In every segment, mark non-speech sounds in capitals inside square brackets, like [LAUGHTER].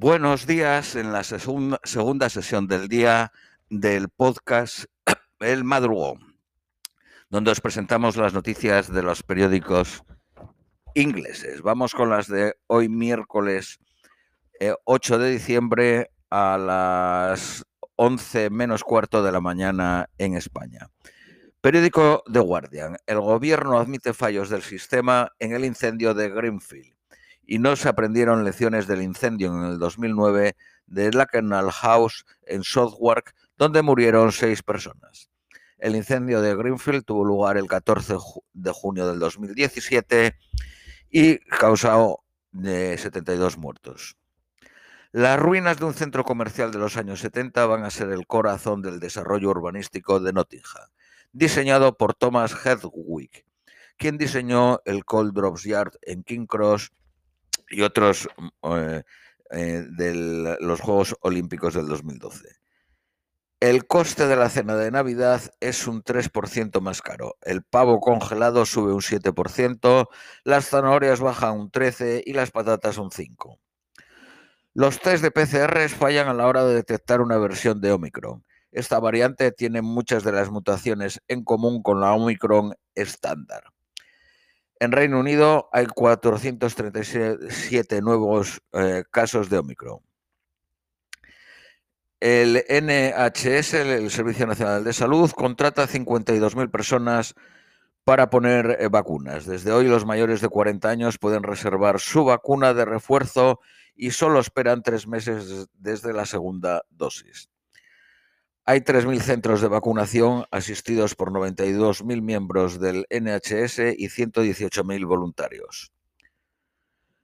Buenos días en la segunda sesión del día del podcast [COUGHS] El Madrugón, donde os presentamos las noticias de los periódicos ingleses. Vamos con las de hoy miércoles 8 eh, de diciembre a las 11 menos cuarto de la mañana en España. Periódico The Guardian. El gobierno admite fallos del sistema en el incendio de Greenfield y no se aprendieron lecciones del incendio en el 2009 de Lakenal House en Southwark, donde murieron seis personas. El incendio de Greenfield tuvo lugar el 14 de junio del 2017 y causó de 72 muertos. Las ruinas de un centro comercial de los años 70 van a ser el corazón del desarrollo urbanístico de Nottingham, diseñado por Thomas Hedwig, quien diseñó el Cold Drops Yard en King Cross y otros mm, eh, eh, de los Juegos Olímpicos del 2012. El coste de la cena de Navidad es un 3% más caro. El pavo congelado sube un 7%, las zanahorias bajan un 13% y las patatas un 5%. Los test de PCR fallan a la hora de detectar una versión de Omicron. Esta variante tiene muchas de las mutaciones en común con la Omicron estándar. En Reino Unido hay 437 nuevos eh, casos de Omicron. El NHS, el Servicio Nacional de Salud, contrata a 52.000 personas para poner eh, vacunas. Desde hoy los mayores de 40 años pueden reservar su vacuna de refuerzo y solo esperan tres meses desde la segunda dosis. Hay 3.000 centros de vacunación asistidos por 92.000 miembros del NHS y 118.000 voluntarios.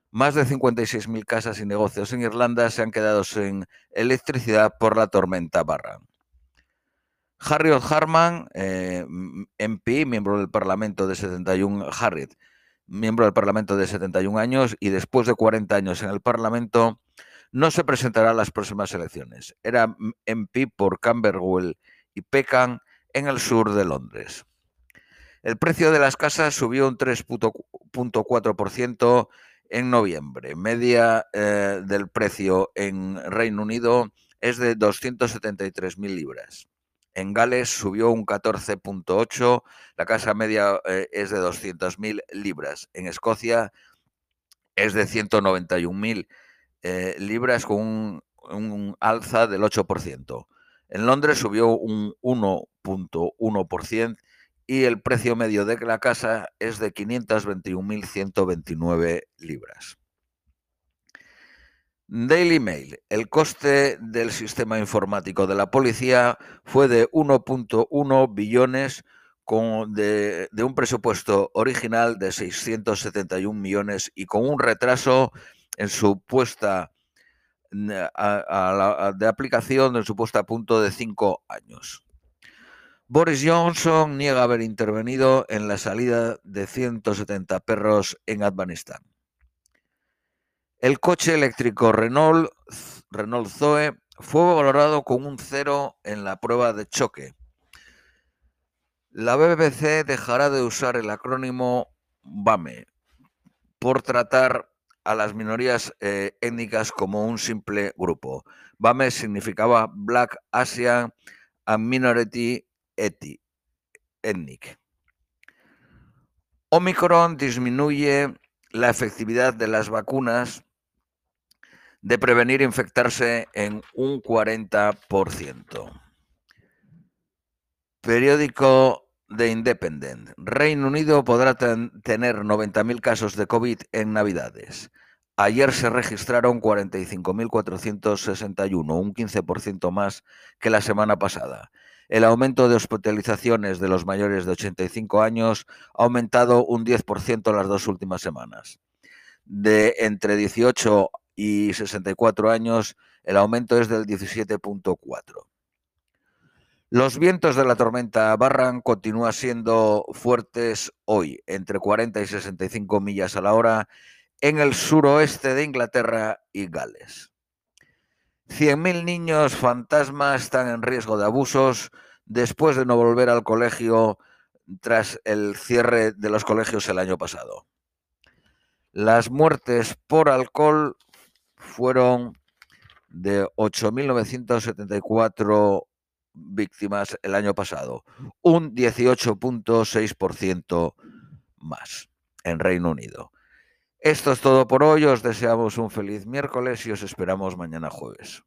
Más de 56.000 casas y negocios en Irlanda se han quedado sin electricidad por la tormenta Barra. Harriet Harman, MP, eh, miembro del Parlamento de 71, Harriet, miembro del Parlamento de 71 años y después de 40 años en el Parlamento, no se presentará a las próximas elecciones. Era MP por Camberwell y Peckham en el sur de Londres. El precio de las casas subió un 3.4% en noviembre. Media eh, del precio en Reino Unido es de 273.000 libras. En Gales subió un 14.8, la casa media eh, es de 200.000 libras. En Escocia es de 191.000 eh, libras con un, alza del 8%. En Londres subió un 1.1% y el precio medio de la casa es de 521.129 libras. Daily Mail. El coste del sistema informático de la policía fue de 1.1 billones de, de, un presupuesto original de 671 millones y con un retraso en su puesta de aplicación, en su puesta a punto de cinco años. Boris Johnson niega haber intervenido en la salida de 170 perros en Afganistán. El coche eléctrico Renault, Renault Zoe fue valorado con un cero en la prueba de choque. La BBC dejará de usar el acrónimo BAME por tratar a las minorías eh, étnicas como un simple grupo. BAME significaba Black Asian and Minority Ethnic. Omicron disminuye la efectividad de las vacunas de prevenir infectarse en un 40%. Periódico The Independent. Reino Unido podrá tener 90.000 casos de COVID en Navidades. Ayer se registraron 45.461, un 15% más que la semana pasada. El aumento de hospitalizaciones de los mayores de 85 años ha aumentado un 10% en las dos últimas semanas. De entre 18 y 64 años, el aumento es del 17.4. Los vientos de la tormenta Barran continúan siendo fuertes hoy, entre 40 y 65 millas a la hora, en el suroeste de Inglaterra y Gales. 100.000 niños fantasmas están en riesgo de abusos después de no volver al colegio tras el cierre de los colegios el año pasado. Las muertes por alcohol fueron de 8.974 víctimas el año pasado, un 18.6% más en Reino Unido. Esto es todo por hoy, os deseamos un feliz miércoles y os esperamos mañana jueves.